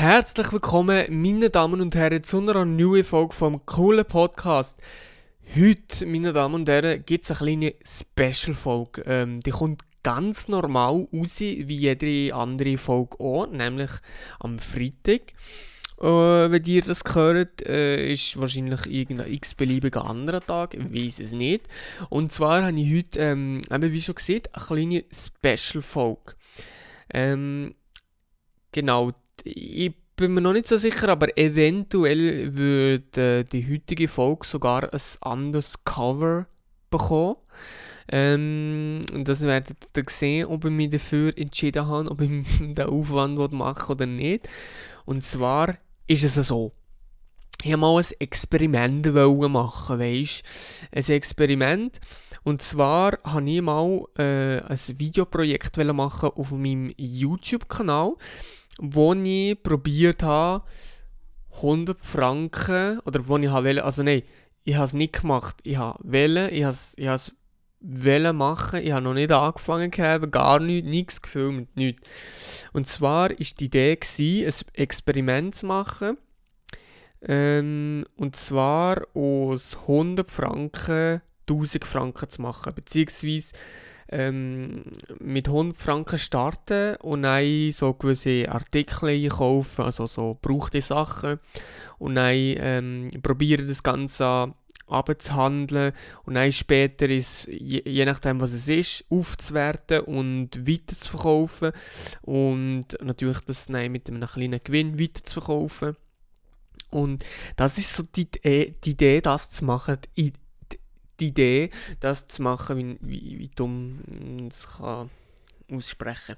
Herzlich willkommen, meine Damen und Herren, zu einer neuen Folge vom coolen Podcast. Heute, meine Damen und Herren, gibt es eine kleine Special-Folge. Ähm, die kommt ganz normal raus, wie jede andere Folge auch, nämlich am Freitag. Äh, wenn ihr das hört, äh, ist wahrscheinlich irgendein x-beliebiger anderer Tag, ich weiß es nicht. Und zwar habe ich heute, ähm, wie schon gesehen, eine kleine Special-Folge. Ähm, genau, ich bin mir noch nicht so sicher, aber eventuell würde die heutige Folge sogar ein anderes Cover bekommen. Ähm, das werdet ihr sehen, ob ich mich dafür entschieden habe, ob ich den Aufwand machen oder nicht. Und zwar ist es so. Ich wollte mal ein Experiment machen, weißt Ein Experiment. Und zwar wollte ich mal äh, ein Videoprojekt machen auf meinem YouTube-Kanal wo ich probiert habe, 100 Franken, oder wo ich habe also nein, ich habe es nicht gemacht. Ich wählen, ich habe ich habe es machen, ich habe noch nicht angefangen gehabt, gar nichts, nichts gefilmt, nichts. Und zwar war die Idee, gewesen, ein Experiment zu machen, ähm, und zwar aus 100 Franken 1000 Franken zu machen, beziehungsweise ähm, mit 100 Franken starten und dann so gewisse Artikel kaufen, also so gebrauchte Sachen und dann ähm, probieren das Ganze abzuhandeln und dann später ist, je, je, nachdem was es ist, aufzuwerten und weiter zu verkaufen und natürlich das dann mit einem kleinen Gewinn weiter zu verkaufen. Und das ist so die, die Idee, das zu machen, die Idee, das zu machen, wie, wie, wie dumm das kann aussprechen.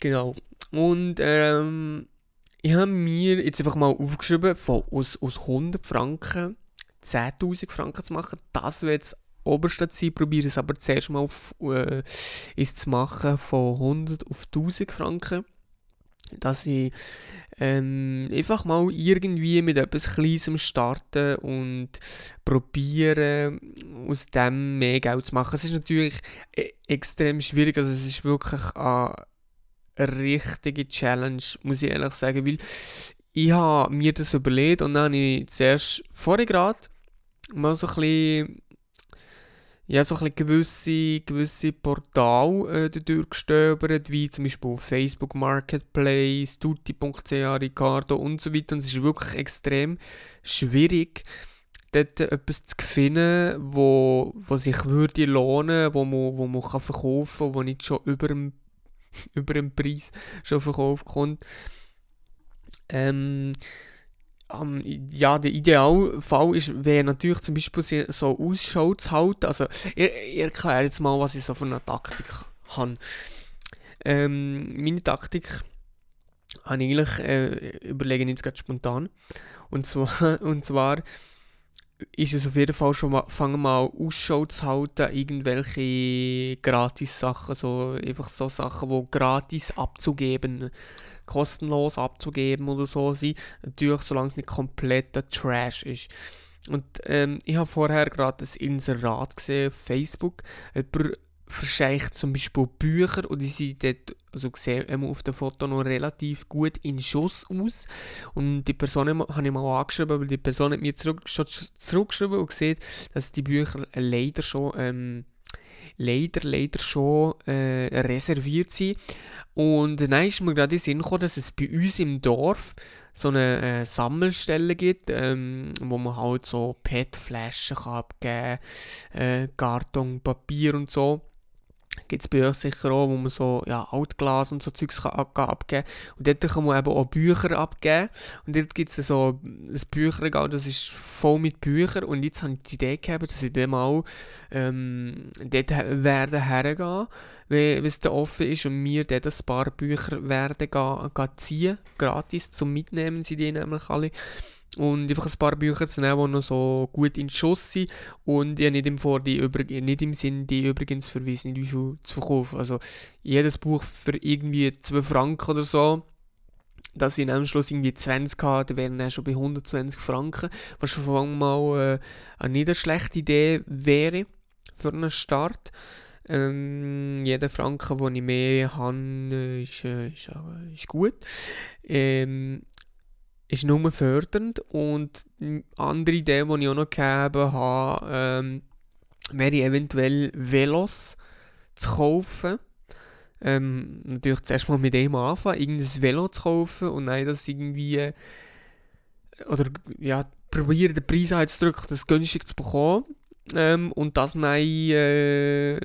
Genau. Und ähm, ich habe mir jetzt einfach mal aufgeschrieben, von, aus, aus 100 Franken 10.000 Franken zu machen. Das wird das oberste Ziel. Probiere es aber zuerst mal auf, äh, ist zu machen von 100 auf 1000 Franken. Dass ich ähm, einfach mal irgendwie mit etwas Kleinem starten und probieren, aus dem mehr Geld zu machen. Es ist natürlich e extrem schwierig, also es ist wirklich eine richtige Challenge, muss ich ehrlich sagen, weil ich habe mir das überlegt und dann habe ich zuerst vorher gerade mal so ein bisschen ja, so ein gewisse, gewisse Portale äh, durchgestöbert, wie zum Beispiel Facebook Marketplace, tutti.ch, Ricardo und so weiter. Und es ist wirklich extrem schwierig, dort etwas zu finden, wo, wo sich würde lohnen, wo man, wo man kann verkaufen kann, wo nicht schon über dem, über dem Preis schon verkauft kommt. Ähm, um, ja, der Idealfall ist, wäre natürlich zum Beispiel so Ausschau zu halten. Also, ich, erkläre jetzt mal, was ich so für eine Taktik habe. Ähm, meine Taktik habe ich eigentlich, äh, überlege ich jetzt gerade spontan. Und zwar, und zwar ist es auf jeden Fall schon mal, fangen mal Ausschau zu halten, irgendwelche Gratis-Sachen, so einfach so Sachen, die gratis abzugeben kostenlos abzugeben oder so sein. Natürlich, solange es nicht kompletter Trash ist. Und ähm, ich habe vorher gerade ein Inserat gesehen auf Facebook. Jemand verscheicht zum Beispiel Bücher und die sehen dort, also sehen auf dem Foto noch relativ gut in Schuss aus. Und die Person habe ich mal angeschrieben, aber die Person hat mir zurück, schon zurückgeschrieben und gesehen, dass die Bücher leider schon ähm, leider, leider schon äh, reserviert sind. Und dann ist mir gerade in Sinn gekommen, dass es bei uns im Dorf so eine äh, Sammelstelle gibt, ähm, wo man halt so PET-Flaschen abgeben kann, äh, Karton, Papier und so gibt es euch sicher auch, wo man so ja, Altglas und so Zeugs kann abgeben kann. Und dort kann man eben auch Bücher abgeben. Und dort gibt es so ein Bücherregal, das ist voll mit Büchern. Und jetzt habe ich die Idee gehabt, dass ich dann mal ähm, dort werden hergehen, wenn es da offen ist und mir dort ein paar Bücher werden gehen, gehen ziehen, gratis zum Mitnehmen sind die nämlich alle und einfach ein paar Bücher zu nehmen, die noch so gut in Schuss sind und ich nicht im, Vor die nicht im Sinn, die übrigens für wie viel zu verkaufen. Also jedes Buch für irgendwie 2 Franken oder so, dass ich am Schluss irgendwie 20 habe, dann wären dann schon bei 120 Franken, was schon mal äh, eine nicht schlechte Idee wäre für einen Start. Ähm, jeder Franken, den ich mehr habe, ist, äh, ist, ist gut. Ähm, ist nur fördernd und andere Idee, die ich auch noch gegeben habe, ähm, wäre eventuell Velos zu kaufen. Ähm, natürlich zuerst mal mit dem anfangen, irgendein Velo zu kaufen und dann das irgendwie äh, oder ja, probieren den Preis einzudrücken, das günstig zu bekommen ähm, und das dann äh,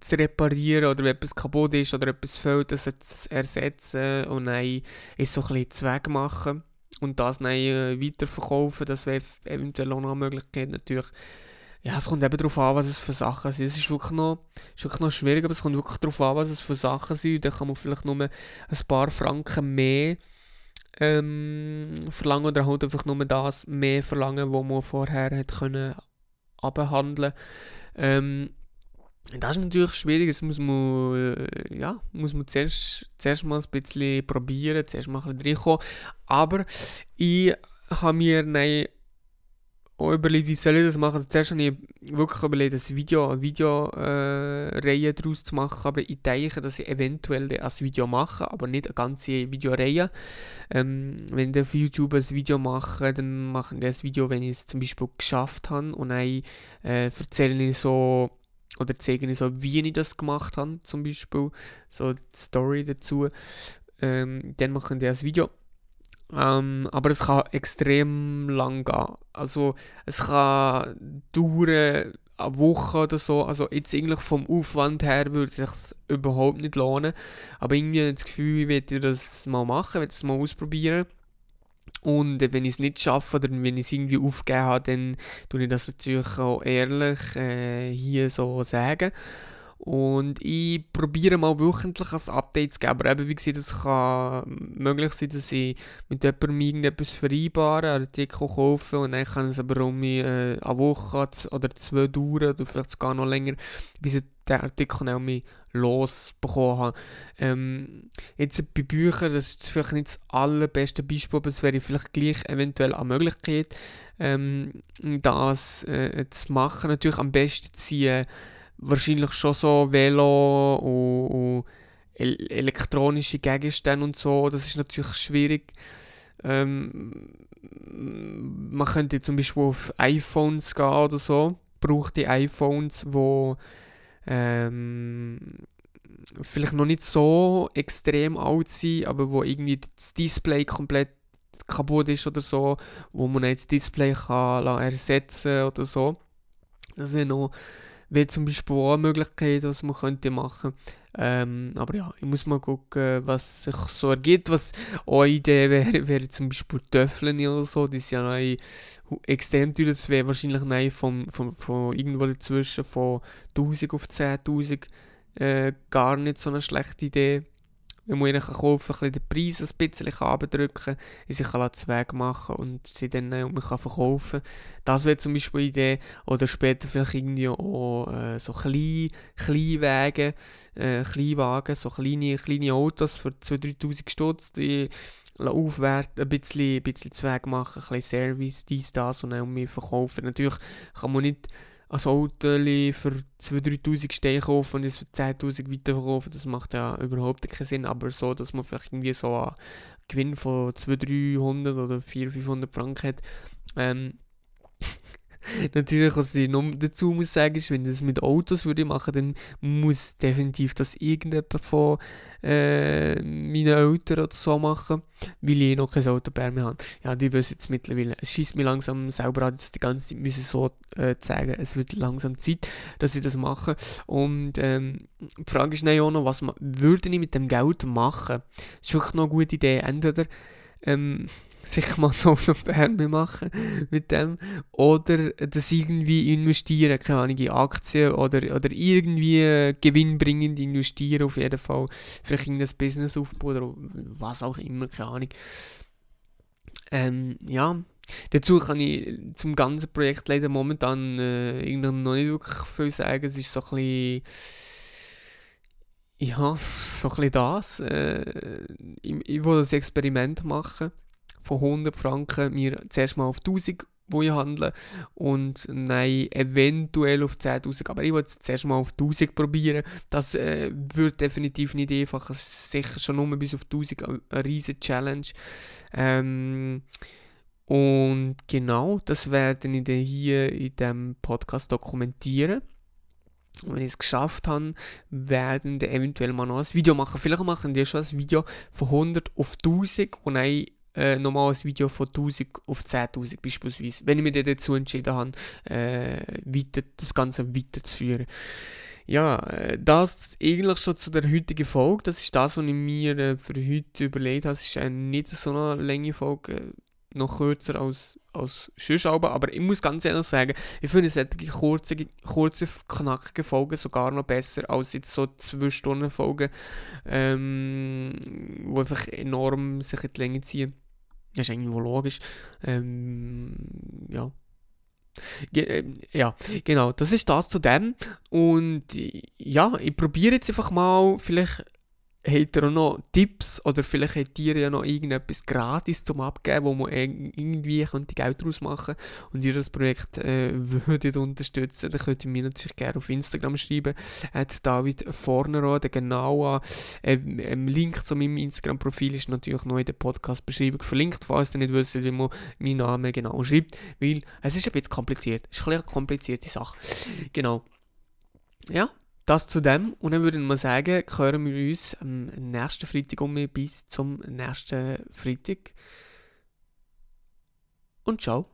zu reparieren oder wenn etwas kaputt ist oder etwas fehlt, das zu ersetzen und dann ist so ein bisschen Zweck machen und das dann äh, weiterverkaufen, das wäre eventuell auch noch eine Möglichkeit natürlich. Ja, es kommt eben darauf an, was es für Sachen sind. Es ist wirklich noch, ist wirklich noch schwierig, aber es kommt wirklich darauf an, was es für Sachen sind. Da kann man vielleicht nur ein paar Franken mehr ähm, verlangen oder halt einfach nur das mehr verlangen, was man vorher hätte können abhandeln. Ähm, das ist natürlich schwierig, das muss man, äh, ja, muss man zuerst, zuerst mal ein bisschen probieren, zuerst mal ein bisschen reinkommen. Aber ich habe mir nein, auch überlegt, wie soll ich das machen. Also zuerst habe ich wirklich überlegt, ein Video, eine Videoreihe äh, daraus zu machen, aber ich denke, dass ich eventuell ein Video mache, aber nicht eine ganze Videoreihe. Ähm, wenn ich auf YouTube ein Video mache, dann mache ich ein Video, wenn ich es zum Beispiel geschafft habe und dann äh, erzähle ich so oder zeige ich so, wie ich das gemacht habe, zum Beispiel, so die Story dazu. Ähm, dann mache ich ein Video ähm, aber es kann extrem lang gehen. Also es kann dauern eine Woche oder so. Also jetzt eigentlich vom Aufwand her würde es sich überhaupt nicht lohnen. Aber irgendwie habe ich das Gefühl, ich werde das mal machen, werde es mal ausprobieren. Und wenn ich es nicht schaffe oder wenn ich es irgendwie aufgegeben habe, dann tue ich das natürlich auch ehrlich äh, hier so sagen. Und ich probiere mal wöchentlich ein Update zu geben. Aber eben, wie gesagt, es kann möglich sein, dass ich mit jemandem irgendetwas vereinbare, einen Artikel kaufe und dann kann es aber um äh, eine Woche oder zwei dauern oder vielleicht sogar noch länger, bis ich den Artikel auch mich losbekommen habe. Ähm, jetzt bei Büchern, das ist vielleicht nicht das allerbeste Beispiel, aber es wäre vielleicht gleich eventuell eine Möglichkeit, ähm, das äh, zu machen. Natürlich am besten ziehen wahrscheinlich schon so Velo und, und elektronische Gegenstände und so. Das ist natürlich schwierig. Ähm, man könnte zum Beispiel auf iPhones gehen oder so. Braucht die iPhones, wo ähm, vielleicht noch nicht so extrem alt sind, aber wo irgendwie das Display komplett kaputt ist oder so, wo man jetzt das Display kann ersetzen oder so. Das wäre noch wäre zum Beispiel auch eine Möglichkeit, was man könnte machen ähm, aber ja, ich muss mal gucken, was sich so ergibt. Was auch eine Idee wäre, wäre zum Beispiel Töffeln oder so. Die sind ja neu extrem teuer. Das wäre wahrscheinlich neu von, von, von irgendwo dazwischen von 1000 auf 10.000 äh, gar nicht so eine schlechte Idee man ihnen kaufen kann, den Preis ein bisschen abdrücken kann, sich zu Weg machen und sie dann äh, man kann verkaufen Das wäre zum Beispiel eine Idee. Oder später vielleicht irgendwie auch äh, so kleine, Kleinwagen, äh, Kleinwagen, so kleine, kleine Autos für 2'000, 3'000 Stutz, die aufwerten, ein bisschen, ein bisschen zu Weg machen, ein bisschen Service, dies, das und dann mehr verkaufen. Natürlich kann man nicht ein Auto für 2'000, 3'000 Steine kaufen und es für 10'000 weiterverkaufen, das macht ja überhaupt keinen Sinn, aber so, dass man vielleicht irgendwie so einen Gewinn von 200, 300 oder 400, 500 Franken hat, ähm, Natürlich, was ich noch dazu muss sagen, ist, wenn ich das mit Autos würde machen, dann muss definitiv das irgendjemand von äh, meinen Eltern oder so machen, weil ich noch kein Auto bei mir habe. Ja, die wissen jetzt mittlerweile. Es schießt mir langsam selber an, dass die ganze Zeit müssen so äh, sagen, es wird langsam Zeit, dass ich das mache. Und ähm, die Frage ist dann auch noch, was würde ich mit dem Geld machen? Das ist wirklich noch eine gute Idee. Entweder ähm, sich mal so auf Wärme machen mit dem oder das irgendwie investieren, keine Ahnung, in Aktien oder, oder irgendwie gewinnbringend investieren auf jeden Fall, vielleicht in das Business aufbauen oder was auch immer, keine Ahnung. Ähm, ja, dazu kann ich zum ganzen Projekt leider momentan äh, noch nicht wirklich viel sagen, es ist so ein bisschen ja, so ein bisschen das. Äh, ich, ich will das Experiment machen von 100 Franken mir zuerst mal auf 1000 wo ich handle und nein, eventuell auf 10'000, aber ich wollte es zuerst mal auf 1000 probieren. Das äh, wird definitiv nicht einfach, es ist sicher schon nur bis auf 1000 eine, riesige Challenge. Ähm, und genau, das werde ich dann hier in diesem Podcast dokumentieren. Und wenn ich es geschafft habe, werden wir eventuell mal noch ein Video machen. Vielleicht machen wir schon ein Video von 100 auf 1000 und dann äh, nochmal ein Video von 1000 auf 10.000 beispielsweise. Wenn ich mich dazu entschieden habe, äh, weiter, das Ganze weiterzuführen. Ja, äh, das eigentlich schon zu der heutigen Folge. Das ist das, was ich mir äh, für heute überlegt habe. Es ist eine nicht so eine lange Folge noch kürzer als, als sonst, aber ich muss ganz ehrlich sagen, ich finde solche kurze, kurze, knackige Folgen sogar noch besser als jetzt so 2 Stunden Folgen, ähm, wo einfach enorm sich in die Länge ziehen. Das ist irgendwo logisch. Ähm, ja. Ge äh, ja, genau, das ist das zu dem. Und ja, ich probiere jetzt einfach mal, vielleicht habt ihr noch Tipps oder vielleicht habt ihr ja noch irgendetwas gratis zum Abgeben, wo man irgendwie könnte Geld daraus machen und ihr das Projekt äh, würdet unterstützen, dann könnt ihr mir natürlich gerne auf Instagram schreiben, at David Vorner, der genaue äh, ähm, Link zu meinem Instagram-Profil ist natürlich noch in der Podcast-Beschreibung verlinkt, falls ihr nicht wisst, wie man meinen Namen genau schreibt, weil es ist ein bisschen kompliziert, es ist eine komplizierte Sache. Genau. Ja, das zu dem. Und dann würde ich mal sagen, hören wir uns am nächsten Freitag um bis zum nächsten Freitag. Und ciao.